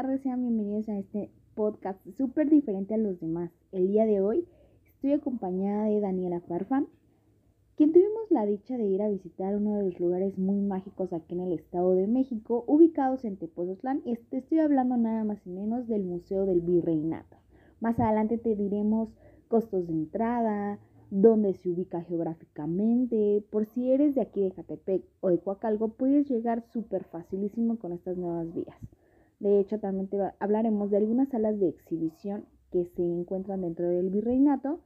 tardes, sean bienvenidos a este podcast súper diferente a los demás. El día de hoy estoy acompañada de Daniela Farfan, quien tuvimos la dicha de ir a visitar uno de los lugares muy mágicos aquí en el Estado de México, ubicados en Tepoztlán, y te estoy hablando nada más y menos del Museo del Virreinato. Más adelante te diremos costos de entrada, dónde se ubica geográficamente. Por si eres de aquí de Catepec o de Coacalco, puedes llegar súper facilísimo con estas nuevas vías. De hecho, también te hablaremos de algunas salas de exhibición que se encuentran dentro del virreinato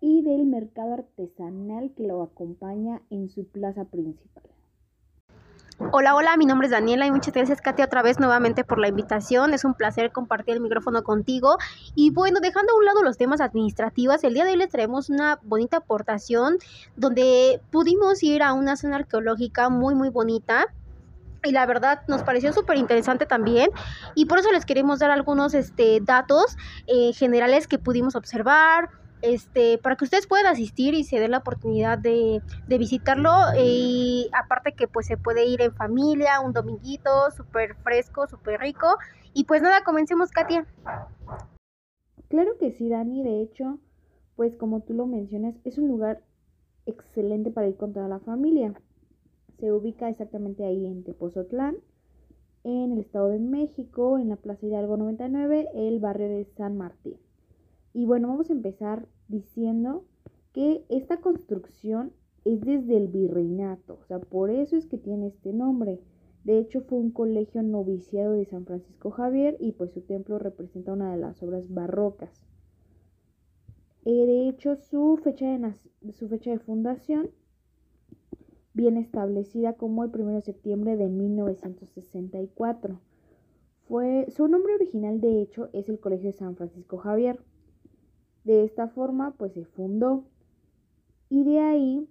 y del mercado artesanal que lo acompaña en su plaza principal. Hola, hola, mi nombre es Daniela y muchas gracias Katia otra vez nuevamente por la invitación. Es un placer compartir el micrófono contigo. Y bueno, dejando a un lado los temas administrativos, el día de hoy les traemos una bonita aportación donde pudimos ir a una zona arqueológica muy, muy bonita y la verdad nos pareció súper interesante también y por eso les queremos dar algunos este, datos eh, generales que pudimos observar, este, para que ustedes puedan asistir y se den la oportunidad de, de visitarlo. Y aparte que pues se puede ir en familia, un dominguito, súper fresco, súper rico. Y pues nada, comencemos, Katia. Claro que sí, Dani. De hecho, pues como tú lo mencionas, es un lugar excelente para ir con toda la familia. Se ubica exactamente ahí en Tepozotlán, en el Estado de México, en la Plaza Hidalgo 99, el barrio de San Martín. Y bueno, vamos a empezar diciendo que esta construcción es desde el virreinato, o sea, por eso es que tiene este nombre. De hecho, fue un colegio noviciado de San Francisco Javier y pues su templo representa una de las obras barrocas. Eh, de hecho, su fecha de, su fecha de fundación viene establecida como el 1 de septiembre de 1964. Fue, su nombre original, de hecho, es el Colegio de San Francisco Javier. De esta forma, pues se fundó. Y de ahí,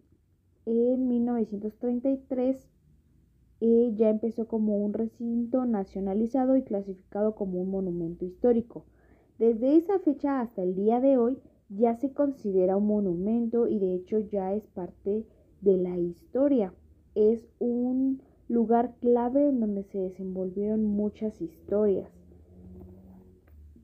en 1933, eh, ya empezó como un recinto nacionalizado y clasificado como un monumento histórico. Desde esa fecha hasta el día de hoy ya se considera un monumento y de hecho ya es parte de la historia. Es un lugar clave en donde se desenvolvieron muchas historias.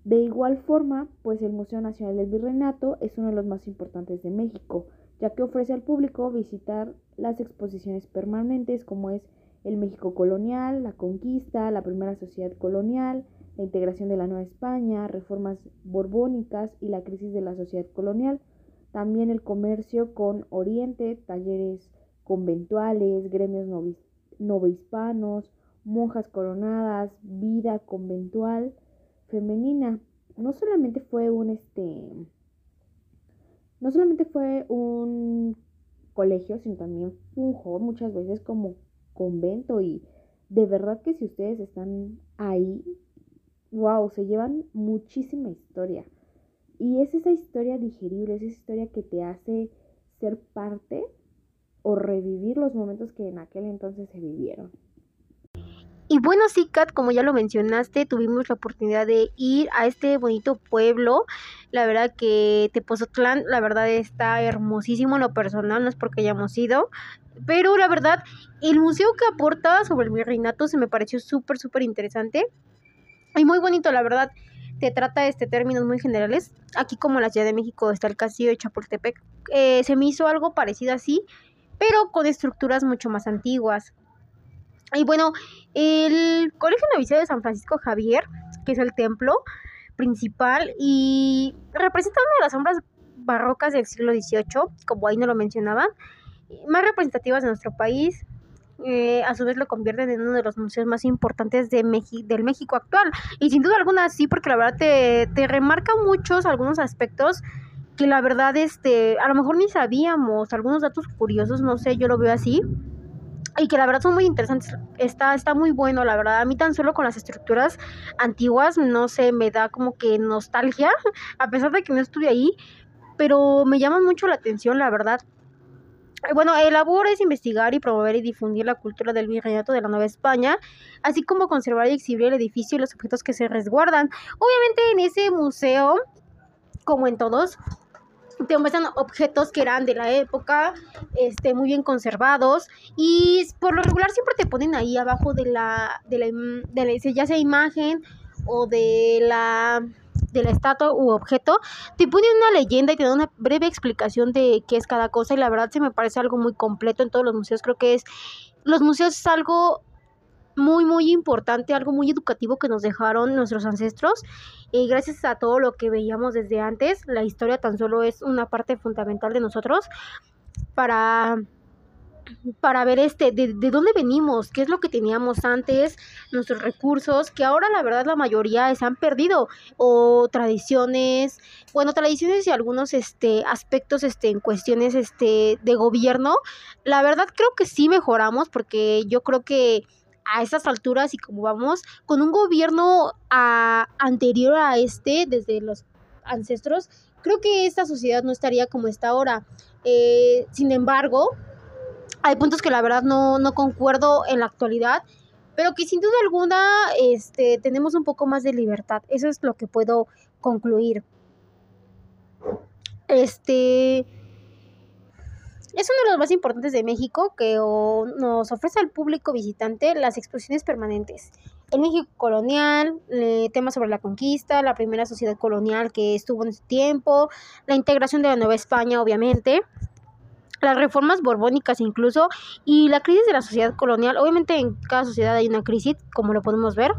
De igual forma, pues el Museo Nacional del Virreinato es uno de los más importantes de México, ya que ofrece al público visitar las exposiciones permanentes como es el México colonial, la conquista, la primera sociedad colonial, la integración de la Nueva España, reformas borbónicas y la crisis de la sociedad colonial, también el comercio con Oriente, talleres conventuales, gremios novohispanos, monjas coronadas, vida conventual, femenina. No solamente fue un este no solamente fue un colegio, sino también fungó muchas veces como convento y de verdad que si ustedes están ahí, wow, se llevan muchísima historia. Y es esa historia digerible, es esa historia que te hace ser parte o revivir los momentos que en aquel entonces se vivieron. Y bueno, sí, Kat, como ya lo mencionaste, tuvimos la oportunidad de ir a este bonito pueblo. La verdad que Tepozotlán, la verdad está hermosísimo en lo personal, no es porque hayamos ido. Pero la verdad, el museo que aporta sobre el virreinato se me pareció súper, súper interesante. Y muy bonito, la verdad. Te trata este términos muy generales. Aquí como la Ciudad de México está el castillo de Chapultepec. Eh, se me hizo algo parecido así, pero con estructuras mucho más antiguas. Y bueno, el Colegio Noviciado de San Francisco Javier, que es el templo principal y representa una de las sombras barrocas del siglo XVIII, como ahí no lo mencionaban, más representativas de nuestro país. Eh, a su vez lo convierten en uno de los museos más importantes de del México actual. Y sin duda alguna sí, porque la verdad te, te remarca muchos algunos aspectos que la verdad este, a lo mejor ni sabíamos, algunos datos curiosos, no sé, yo lo veo así y que la verdad son muy interesantes. Está, está muy bueno, la verdad. A mí tan solo con las estructuras antiguas, no sé, me da como que nostalgia, a pesar de que no estuve ahí, pero me llama mucho la atención, la verdad. Bueno, el labor es investigar y promover y difundir la cultura del virreinato de la Nueva España, así como conservar y exhibir el edificio y los objetos que se resguardan. Obviamente en ese museo, como en todos, te muestran objetos que eran de la época, este, muy bien conservados y por lo regular siempre te ponen ahí abajo de la, de la, de la ya sea imagen o de la de la estatua u objeto, te ponen una leyenda y te dan una breve explicación de qué es cada cosa y la verdad se me parece algo muy completo en todos los museos. Creo que es los museos es algo muy, muy importante, algo muy educativo que nos dejaron nuestros ancestros. Y gracias a todo lo que veíamos desde antes, la historia tan solo es una parte fundamental de nosotros para para ver este de, de, dónde venimos, qué es lo que teníamos antes, nuestros recursos, que ahora la verdad la mayoría se han perdido o tradiciones, bueno, tradiciones y algunos este aspectos este en cuestiones este de gobierno. La verdad creo que sí mejoramos porque yo creo que a esas alturas y como vamos, con un gobierno a, anterior a este, desde los ancestros, creo que esta sociedad no estaría como está ahora. Eh, sin embargo, hay puntos que la verdad no, no concuerdo en la actualidad, pero que sin duda alguna este, tenemos un poco más de libertad. Eso es lo que puedo concluir. Este es uno de los más importantes de México que nos ofrece al público visitante las exposiciones permanentes. El México colonial, temas sobre la conquista, la primera sociedad colonial que estuvo en ese tiempo, la integración de la Nueva España, obviamente, las reformas borbónicas incluso, y la crisis de la sociedad colonial. Obviamente en cada sociedad hay una crisis, como lo podemos ver.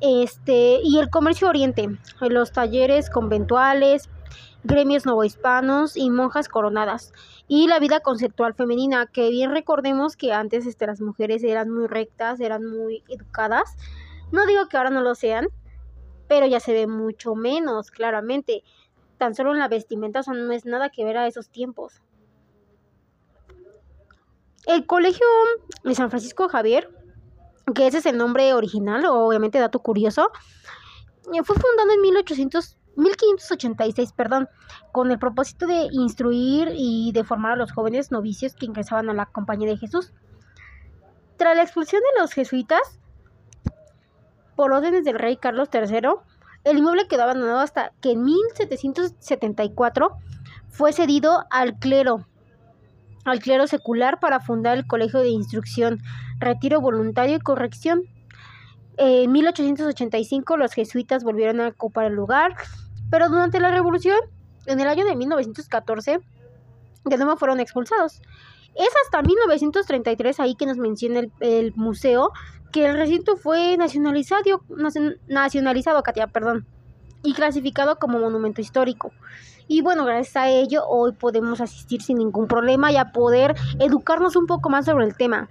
Este, y el comercio oriente, los talleres conventuales, gremios novohispanos y monjas coronadas. Y la vida conceptual femenina, que bien recordemos que antes este, las mujeres eran muy rectas, eran muy educadas. No digo que ahora no lo sean, pero ya se ve mucho menos, claramente. Tan solo en la vestimenta, o no es nada que ver a esos tiempos. El colegio de San Francisco Javier, que ese es el nombre original, obviamente dato curioso, fue fundado en 1800 1586, perdón, con el propósito de instruir y de formar a los jóvenes novicios que ingresaban a la compañía de Jesús. Tras la expulsión de los jesuitas, por órdenes del rey Carlos III, el inmueble quedó abandonado hasta que en 1774 fue cedido al clero, al clero secular para fundar el Colegio de Instrucción, Retiro Voluntario y Corrección. En 1885 los jesuitas volvieron a ocupar el lugar pero durante la revolución, en el año de 1914, de nuevo fueron expulsados. Es hasta 1933 ahí que nos menciona el, museo que el recinto fue nacionalizado, nacionalizado, Katia, perdón, y clasificado como monumento histórico. Y bueno, gracias a ello hoy podemos asistir sin ningún problema y a poder educarnos un poco más sobre el tema.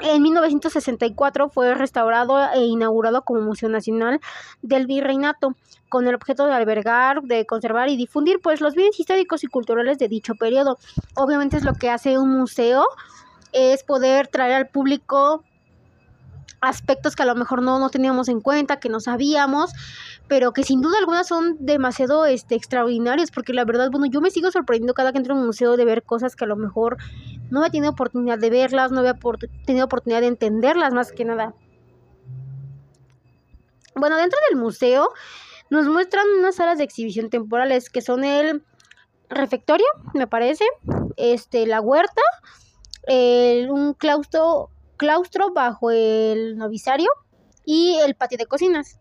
En 1964 fue restaurado e inaugurado como Museo Nacional del Virreinato, con el objeto de albergar, de conservar y difundir pues los bienes históricos y culturales de dicho periodo. Obviamente es lo que hace un museo, es poder traer al público aspectos que a lo mejor no, no teníamos en cuenta, que no sabíamos, pero que sin duda alguna son demasiado este, extraordinarios, porque la verdad, bueno, yo me sigo sorprendiendo cada que entro a un museo de ver cosas que a lo mejor no había tenido oportunidad de verlas, no había tenido oportunidad de entenderlas más que nada. Bueno, dentro del museo nos muestran unas salas de exhibición temporales que son el refectorio, me parece, este, la huerta, un claustro claustro bajo el novisario y el patio de cocinas.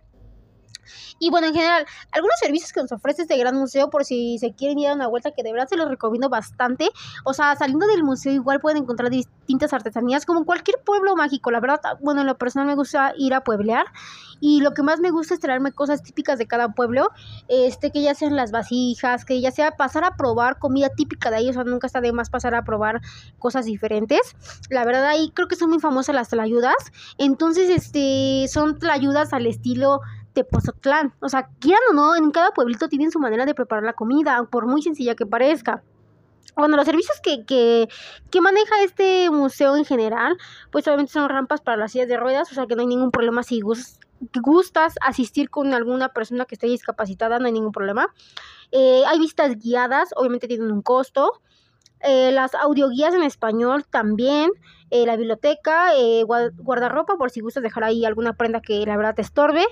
Y bueno, en general, algunos servicios que nos ofrece este gran museo, por si se quieren ir a una vuelta, que de verdad se los recomiendo bastante. O sea, saliendo del museo igual pueden encontrar distintas artesanías, como cualquier pueblo mágico. La verdad, bueno, en lo personal me gusta ir a pueblear. Y lo que más me gusta es traerme cosas típicas de cada pueblo. Este, que ya sean las vasijas, que ya sea pasar a probar comida típica de ahí. O sea, nunca está de más pasar a probar cosas diferentes. La verdad, ahí creo que son muy famosas las tlayudas. Entonces, este, son tlayudas al estilo Tepozotlán. O sea, quieran o no, en cada pueblito tienen su manera de preparar la comida, por muy sencilla que parezca. Bueno, los servicios que, que, que, maneja este museo en general, pues obviamente son rampas para las sillas de ruedas, o sea que no hay ningún problema si gustas asistir con alguna persona que esté discapacitada, no hay ningún problema. Eh, hay vistas guiadas, obviamente tienen un costo. Eh, las audioguías en español también, eh, la biblioteca, eh, guardarropa por si gustas dejar ahí alguna prenda que la verdad te estorbe,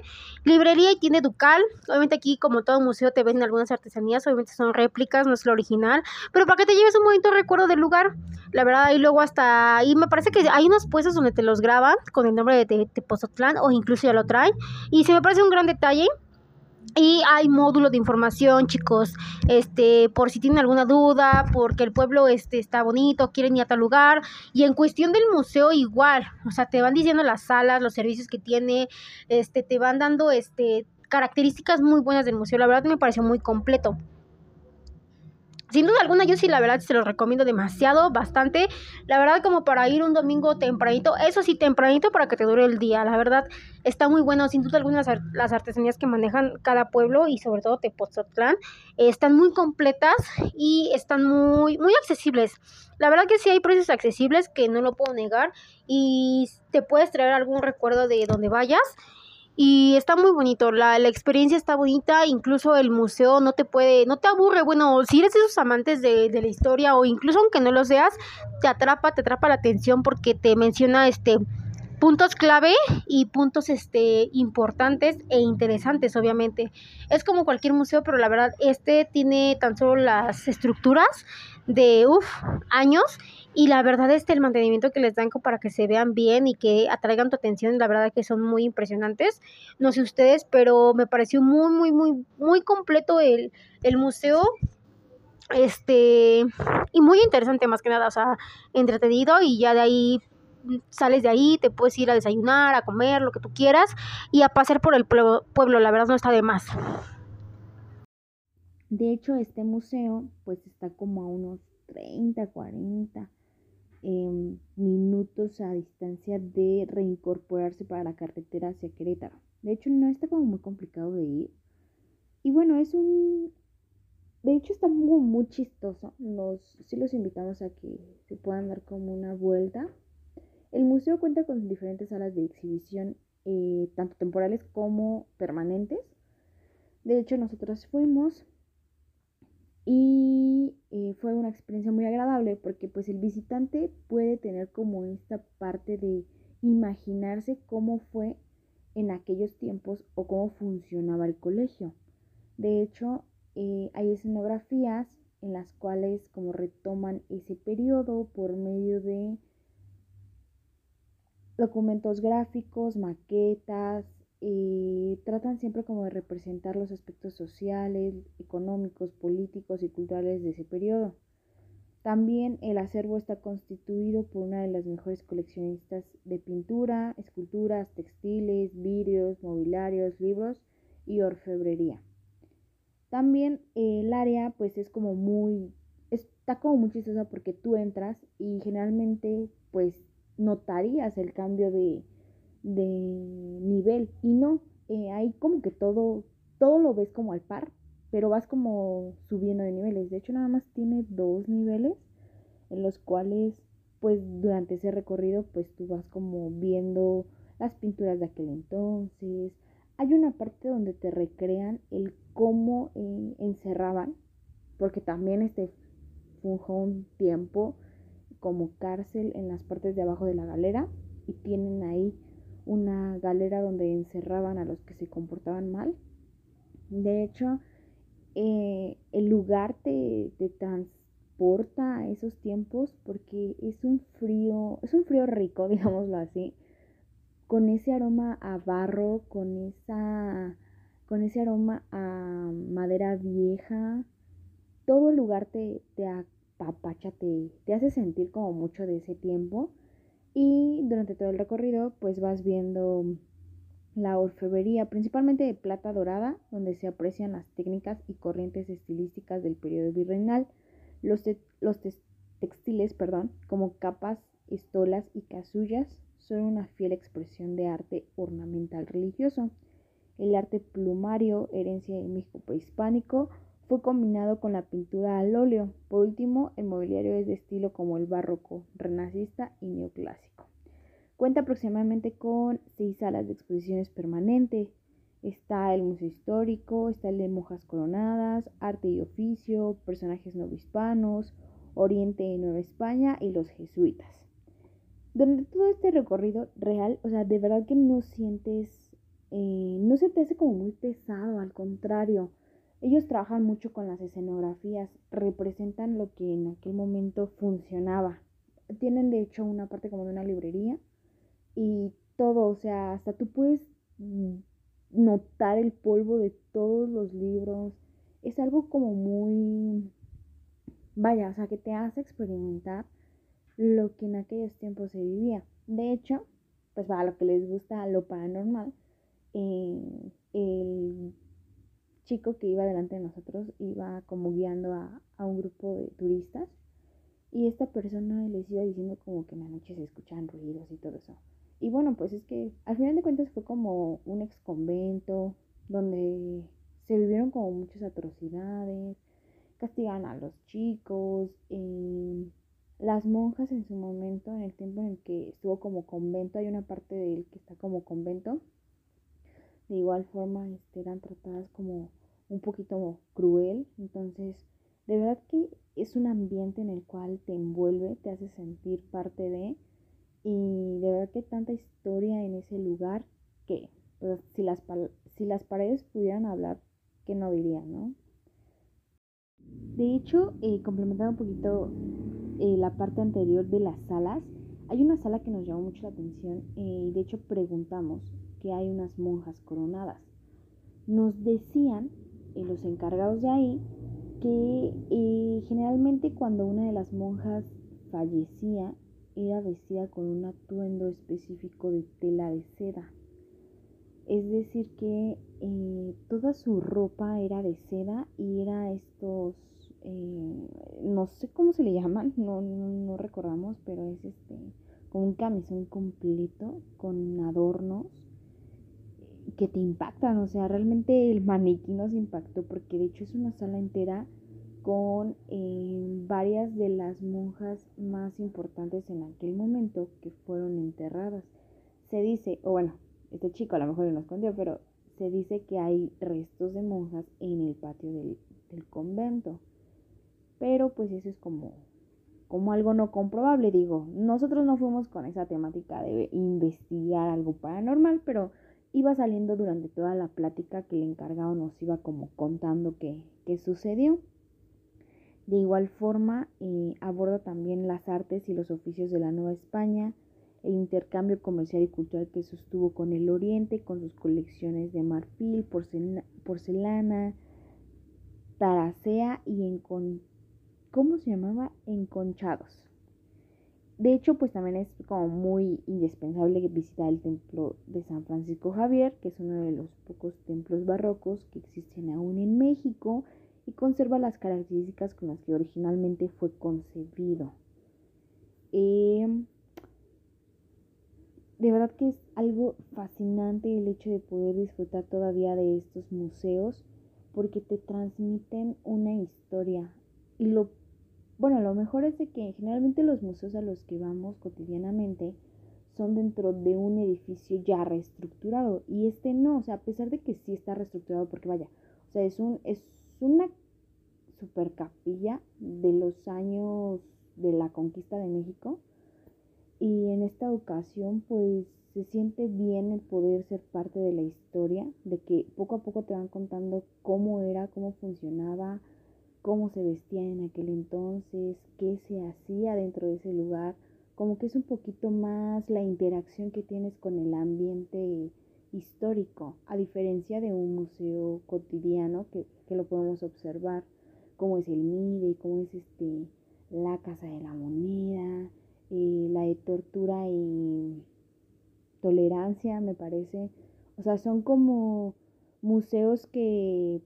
librería y tienda Ducal, obviamente aquí como todo museo te venden algunas artesanías, obviamente son réplicas, no es lo original, pero para que te lleves un bonito recuerdo del lugar, la verdad y luego hasta ahí me parece que hay unos puestos donde te los graban con el nombre de Tepozotlán o incluso ya lo traen y se me parece un gran detalle y hay módulos de información, chicos, este, por si tienen alguna duda, porque el pueblo este, está bonito, quieren ir a tal lugar. Y en cuestión del museo igual, o sea, te van diciendo las salas, los servicios que tiene, este, te van dando este, características muy buenas del museo. La verdad me pareció muy completo. Sin duda alguna, yo sí, la verdad, se los recomiendo demasiado, bastante. La verdad, como para ir un domingo tempranito, eso sí, tempranito para que te dure el día. La verdad, está muy bueno. Sin duda alguna, las, artesanías que manejan cada pueblo y sobre todo Tepoztlán están muy completas y están muy, muy accesibles. La verdad que sí hay precios accesibles que no lo puedo negar y te puedes traer algún recuerdo de donde vayas y está muy bonito, la, la, experiencia está bonita, incluso el museo no te puede, no te aburre, bueno, si eres de esos amantes de, de la historia o incluso aunque no lo seas, te atrapa, te atrapa la atención porque te menciona este puntos clave y puntos este importantes e interesantes obviamente. Es como cualquier museo pero la verdad este tiene tan solo las estructuras de uf, años. Y la verdad este el mantenimiento que les dan para que se vean bien y que atraigan tu atención la verdad que son muy impresionantes. No sé ustedes pero me pareció muy muy muy muy completo el, el museo. Este y muy interesante más que nada o sea entretenido. Y ya de ahí sales de ahí, te puedes ir a desayunar, a comer, lo que tú quieras, y a pasear por el pueblo, pueblo la verdad no está de más. De hecho, este museo pues está como a unos 30, 40 em, minutos a distancia de reincorporarse para la carretera hacia Querétaro. De hecho, no está como muy complicado de ir. Y bueno, es un... De hecho, está muy, muy chistoso. Los, sí los invitamos a que se puedan dar como una vuelta. El museo cuenta con diferentes salas de exhibición, eh, tanto temporales como permanentes. De hecho, nosotros fuimos y eh, fue una experiencia muy agradable porque pues el visitante puede tener como esta parte de imaginarse cómo fue en aquellos tiempos o cómo funcionaba el colegio. De hecho, eh, hay escenografías en las cuales como retoman ese periodo por medio de documentos gráficos, maquetas, eh, tratan siempre como de representar los aspectos sociales, económicos, políticos y culturales de ese periodo. También el acervo está constituido por una de las mejores coleccionistas de pintura, esculturas, textiles, vidrios, mobiliarios, libros y orfebrería. También el área pues es como muy, está como muy chistosa porque tú entras y generalmente pues notarías el cambio de, nivel y no, eh, hay como que todo, todo lo ves como al par, pero vas como subiendo de niveles. De hecho, nada más tiene dos niveles en los cuales, pues durante ese recorrido, pues tú vas como viendo las pinturas de aquel entonces. Hay una parte donde te recrean el cómo eh, encerraban, porque también este fue un tiempo como cárcel en las partes de abajo de la galera y tienen ahí una galera donde encerraban a los que se comportaban mal. De hecho, eh, el lugar te, te, transporta a esos tiempos porque es un frío, es un frío rico, digámoslo así, con ese aroma a barro, con esa con ese aroma a madera vieja. Todo el lugar te, te, papacha te, te hace sentir como mucho de ese tiempo y durante todo el recorrido pues vas viendo la orfebrería, principalmente de plata dorada, donde se aprecian las técnicas y corrientes estilísticas del periodo virreinal, los, los textiles, perdón, como capas, estolas y casullas, son una fiel expresión de arte ornamental religioso. El arte plumario, herencia de México prehispánico, fue combinado con la pintura al óleo. Por último, el mobiliario es de estilo como el barroco, renacista y neoclásico. Cuenta aproximadamente con seis salas de exposiciones permanentes. Está el Museo Histórico, está el de Mojas Coronadas, Arte y Oficio, Personajes Novohispanos, Oriente de Nueva España y los jesuitas. Durante todo este recorrido real, o sea, de verdad que no sientes, eh, no se te hace como muy pesado, al contrario, ellos trabajan mucho con las escenografías, representan lo que en aquel momento funcionaba. Tienen de hecho una parte como de una librería y todo, o sea, hasta tú puedes mm, notar el polvo de todos los libros. Es algo como muy, vaya, o sea, que te hace experimentar lo que en aquellos tiempos se vivía. De hecho, pues para lo que les gusta lo paranormal, eh, el chico que iba delante de nosotros iba como guiando a, a, un grupo de turistas y esta persona les iba diciendo como que en la noche se escuchaban ruidos y todo eso. Y bueno, pues es que al final de cuentas fue como un ex convento donde se vivieron como muchas atrocidades, castigaban a los chicos, eh, las monjas en su momento, en el tiempo en el que estuvo como convento, hay una parte de él que está como convento, de igual forma este, eran tratadas como un poquito cruel, entonces de verdad que es un ambiente en el cual te envuelve, te hace sentir parte de, y de verdad que tanta historia en ese lugar que si, las, si las paredes pudieran hablar, ¿qué no dirían, no? De hecho, eh, complementando un poquito eh, la parte anterior de las salas, hay una sala que nos llamó mucho la atención eh, y de hecho preguntamos que hay unas monjas coronadas. Nos decían los encargados de ahí que generalmente cuando una de las monjas fallecía era vestida con un atuendo específico de tela de seda. Es decir, que eh, toda su ropa era de seda y era estos, eh, no sé cómo se le llaman, no, no, recordamos, pero es este, con un camisón completo, con adornos que te impactan, o sea, realmente el maniquí nos impactó porque de hecho es una sala entera con eh, varias de las monjas más importantes en aquel momento que fueron enterradas. Se dice, o bueno, este chico a lo mejor lo escondió, pero se dice que hay restos de monjas en el patio del, convento. Pero pues eso es como, como algo no comprobable, digo. Nosotros no fuimos con esa temática de investigar algo paranormal, pero iba saliendo durante toda la plática que el encargado nos iba como contando qué, sucedió. De igual forma, eh, aborda también las artes y los oficios de la Nueva España, el intercambio comercial y cultural que sostuvo con el Oriente, con sus colecciones de marfil, porcelana, taracea y ¿cómo se llamaba? Enconchados. De hecho, pues también es como muy indispensable visitar el templo de San Francisco Javier, que es uno de los pocos templos barrocos que existen aún en México y conserva las características con las que originalmente fue concebido. Em, de verdad que es algo fascinante el hecho de poder disfrutar todavía de estos museos porque te transmiten una historia. Y lo, bueno, lo mejor es de que generalmente los museos a los que vamos cotidianamente son dentro de un edificio ya reestructurado y este no, o sea, a pesar de que sí está reestructurado porque vaya, o sea, es un es una super capilla de los años de la conquista de México y en esta ocasión pues se siente bien el poder ser parte de la historia, de que poco a poco te van contando cómo era, cómo funcionaba, cómo se vestía en aquel entonces, qué se hacía dentro de ese lugar, como que es un poquito más la interacción que tienes con el ambiente histórico, a diferencia de un museo cotidiano que, que lo podemos observar, como es el MIDE, cómo es este, la Casa de la Moneda, eh, la de tortura y tolerancia, me parece. O sea, son como museos que,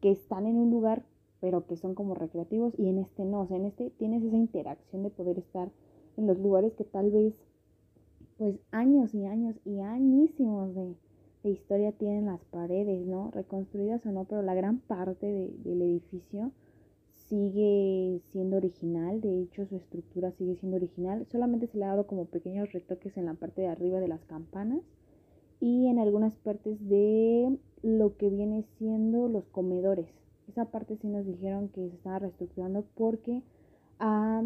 que están en un lugar, pero que son como recreativos, y en este no, o sea, en este tienes esa interacción de poder estar en los lugares que tal vez, pues años y años y añísimos de, de historia tienen las paredes, ¿no? Reconstruidas o no, pero la gran parte del edificio sigue siendo original, de hecho su estructura sigue siendo original, solamente se le ha dado como pequeños retoques en la parte de arriba de las campanas y en algunas partes de lo que viene siendo los comedores. Esa parte sí nos dijeron que se estaba reestructurando porque Ah,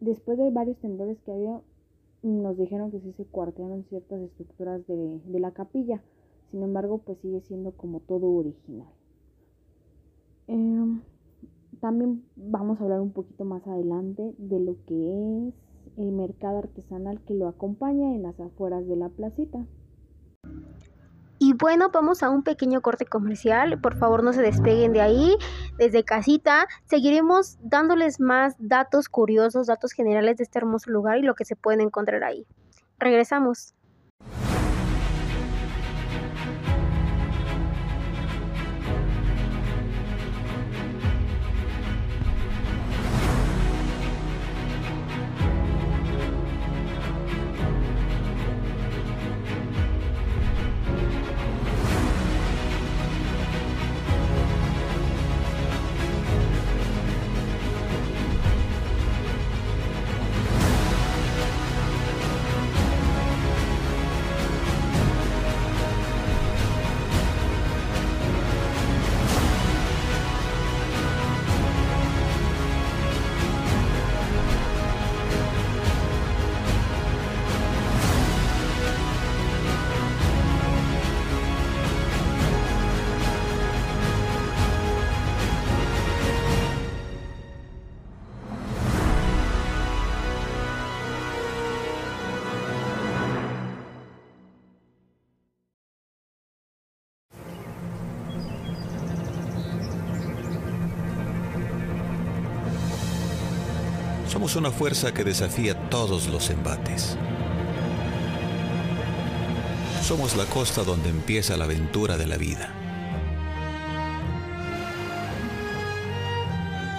después de varios temblores que había, nos dijeron que sí se cuartearon ciertas estructuras de, de la capilla. Sin embargo, pues sigue siendo como todo original. Em, también vamos a hablar un poquito más adelante de lo que es el mercado artesanal que lo acompaña en las afueras de la placita. Bueno, vamos a un pequeño corte comercial. Por favor, no se despeguen de ahí. Desde casita seguiremos dándoles más datos curiosos, datos generales de este hermoso lugar y lo que se pueden encontrar ahí. Regresamos. Somos una fuerza que desafía todos los embates. Somos la costa donde empieza la aventura de la vida.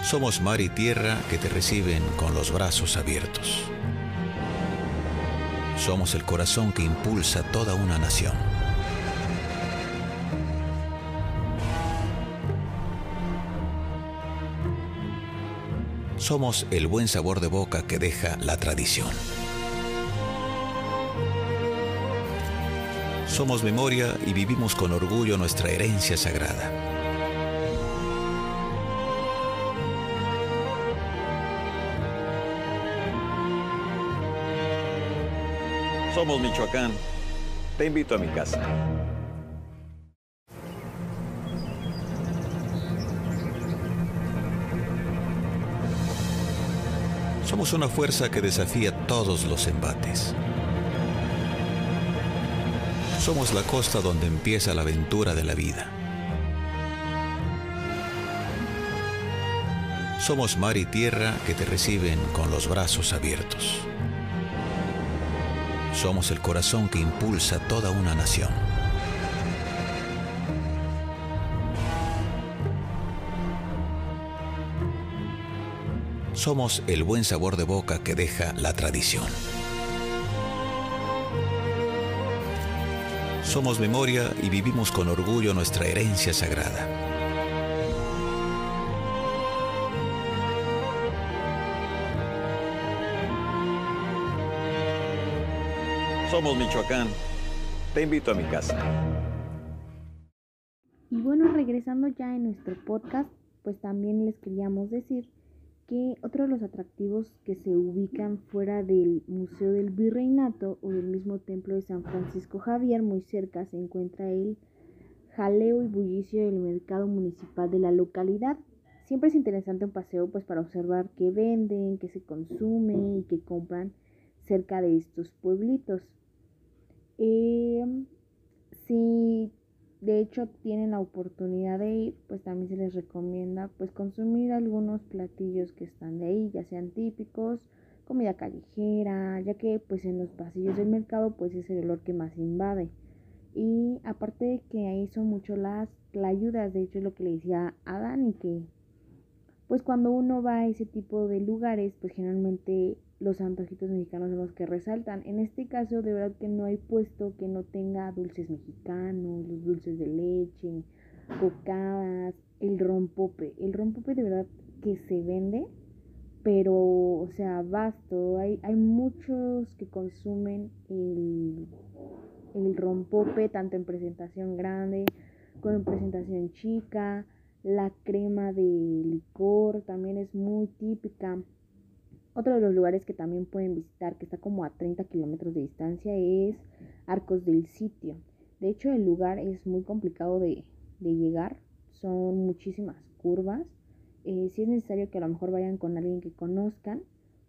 Somos mar y tierra que te reciben con los brazos abiertos. Somos el corazón que impulsa toda una nación. Somos el buen sabor de boca que deja la tradición. Somos memoria y vivimos con orgullo nuestra herencia sagrada. Somos Michoacán. Te invito a mi casa. Somos una fuerza que desafía todos los embates. Somos la costa donde empieza la aventura de la vida. Somos mar y tierra que te reciben con los brazos abiertos. Somos el corazón que impulsa toda una nación. Somos el buen sabor de boca que deja la tradición. Somos memoria y vivimos con orgullo nuestra herencia sagrada. Somos Michoacán. Te invito a mi casa. Y bueno, regresando ya en nuestro podcast, pues también les queríamos decir que otro de los atractivos que se ubican fuera del Museo del Virreinato o del mismo Templo de San Francisco Javier, muy cerca se encuentra el jaleo y bullicio del mercado municipal de la localidad. Siempre es interesante un paseo pues para observar qué venden, qué se consume y qué compran cerca de estos pueblitos. Eh, si de hecho tienen la oportunidad de ir, pues también se les recomienda pues consumir algunos platillos que están de ahí, ya sean típicos, comida callejera, ya que pues en los pasillos del mercado pues es el olor que más invade. Y aparte de que ahí son mucho las ayudas de hecho es lo que le decía a Dani, que pues cuando uno va a ese tipo de lugares, pues generalmente los antojitos mexicanos son los que resaltan. En este caso, de verdad que no hay puesto que no tenga dulces mexicanos, los dulces de leche, cocadas, el rompope. El rompope de verdad que se vende, pero, o sea, vasto. Hay, hay muchos que consumen el, el rompope, tanto en presentación grande como en presentación chica La crema de licor también es muy típica. Otro de los lugares que también pueden visitar, que está como a 30 kilómetros de distancia, es Arcos del Sitio. De hecho, el lugar es muy complicado de, llegar. Son muchísimas curvas. Eh, si es necesario que a lo mejor vayan con alguien que conozcan,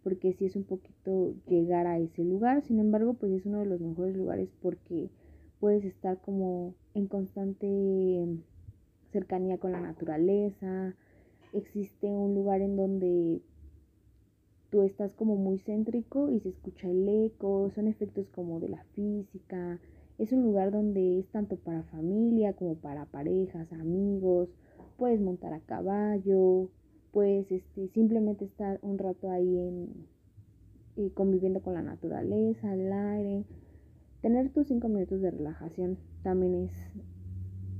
porque si es un poquito llegar a ese lugar. Sin embargo, pues es uno de los mejores lugares porque puedes estar como en constante cercanía con la naturaleza. Existe un lugar en donde tú estás como muy céntrico y se escucha el eco, son efectos como de la física. Es un lugar donde es tanto para familia como para parejas, amigos. Puedes montar a caballo, puedes este, simplemente estar un rato ahí en, eh, conviviendo con la naturaleza, el aire. Tener tus cinco minutos de relajación también es,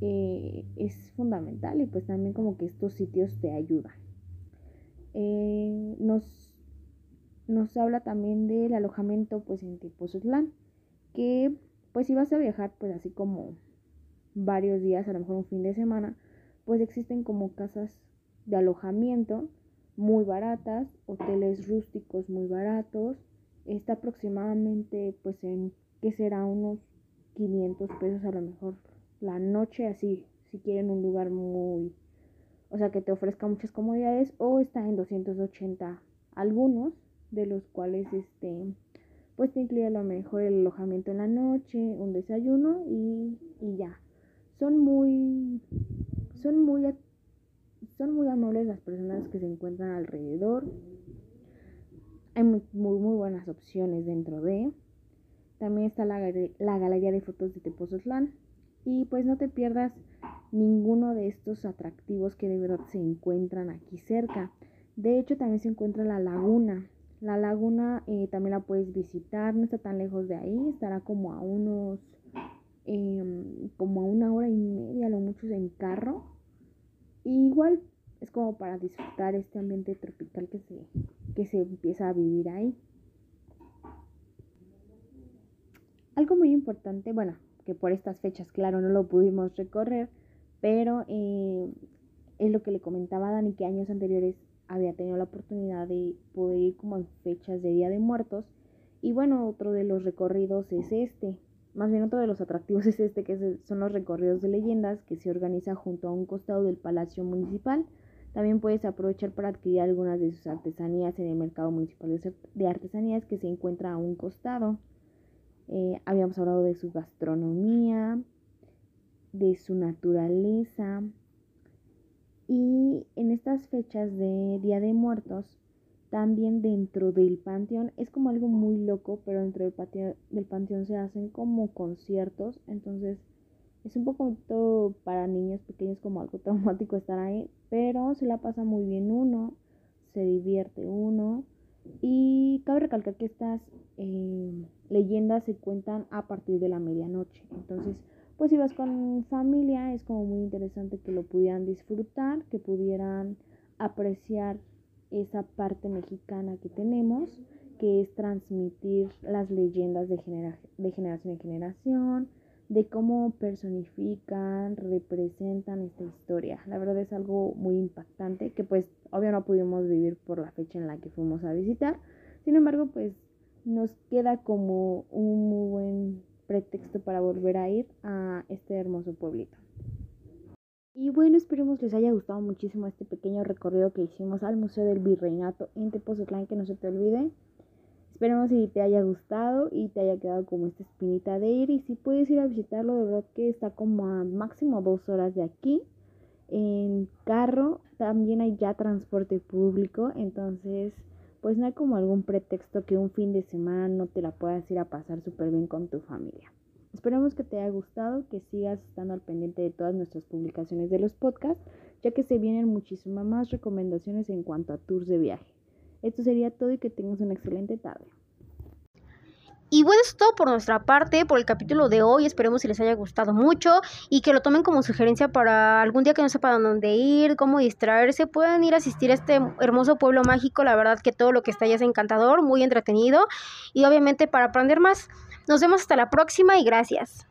eh, es fundamental y pues también como que estos sitios te ayudan. Eh, nos, nos habla también del alojamiento pues en Tepozotlán, que pues si vas a viajar pues así como varios días, a lo mejor un fin de semana, pues existen como casas de alojamiento muy baratas, hoteles rústicos muy baratos, está aproximadamente pues en que será unos 500 pesos a lo mejor la noche, así, si quieren un lugar muy, o sea, que te ofrezca muchas comodidades, o está en 280 algunos, de los cuales, este, pues te incluye a lo mejor el alojamiento en la noche, un desayuno y, y ya. Son muy, son muy, son muy amables las personas que se encuentran alrededor. Hay muy, muy, muy buenas opciones dentro de. También está la, la galería de fotos de Tepozotlán. Y pues no te pierdas ninguno de estos atractivos que de verdad se encuentran aquí cerca. De hecho, también se encuentra la laguna. La laguna eh, también la puedes visitar, no está tan lejos de ahí, estará como a unos, em, como a una hora y media, lo mucho en carro. igual es como para disfrutar este ambiente tropical que se, que se empieza a vivir ahí. Algo muy importante, bueno, que por estas fechas, claro, no lo pudimos recorrer, pero eh, es lo que le comentaba Dani, que años anteriores había tenido la oportunidad de poder ir como en fechas de Día de Muertos. Y bueno, otro de los recorridos es este. Más bien otro de los atractivos es este, que son los recorridos de leyendas que se organiza junto a un costado del Palacio Municipal. También puedes aprovechar para adquirir algunas de sus artesanías en el Mercado Municipal de Artesanías que se encuentra a un costado. Eh, habíamos hablado de su gastronomía, de su naturaleza. Y en estas fechas de Día de Muertos, también dentro del panteón, es como algo muy loco, pero dentro del, del panteón se hacen como conciertos, entonces es un poco para niños pequeños como algo traumático estar ahí, pero se la pasa muy bien uno, se divierte uno y cabe recalcar que estas eh, leyendas se cuentan a partir de la medianoche. Entonces, pues si vas con familia, es como muy interesante que lo pudieran disfrutar, que pudieran apreciar esa parte mexicana que tenemos, que es transmitir las leyendas de, de generación en generación, de cómo personifican, representan esta historia. La verdad es algo muy impactante que pues obvio no pudimos vivir por la fecha en la que fuimos a visitar. Sin embargo, pues nos queda como un muy buen pretexto para volver a ir a este hermoso pueblito. Y bueno, esperemos les haya gustado muchísimo este pequeño recorrido que hicimos al Museo del Virreinato en Tepozotlán, que no se te olvide. Esperemos si te haya gustado y te haya quedado como esta espinita de ir. Y si puedes ir a visitarlo, de verdad que está como a máximo dos horas de aquí. En carro también hay ya transporte público, entonces pues no hay como algún pretexto que un fin de semana no te la puedas ir a pasar súper bien con tu familia. Esperamos que te haya gustado, que sigas estando al pendiente de todas nuestras publicaciones de los podcasts, ya que se vienen muchísimas más recomendaciones en cuanto a tours de viaje. Esto sería todo y que tengas una excelente tarde. Y bueno, es todo por nuestra parte, por el capítulo de hoy. Esperemos si les haya gustado mucho y que lo tomen como sugerencia para algún día que no sepan dónde ir, cómo distraerse. Pueden ir a asistir a este hermoso pueblo mágico. La verdad que todo lo que está allá es encantador, muy entretenido y obviamente para aprender más. Nos vemos hasta la próxima y gracias.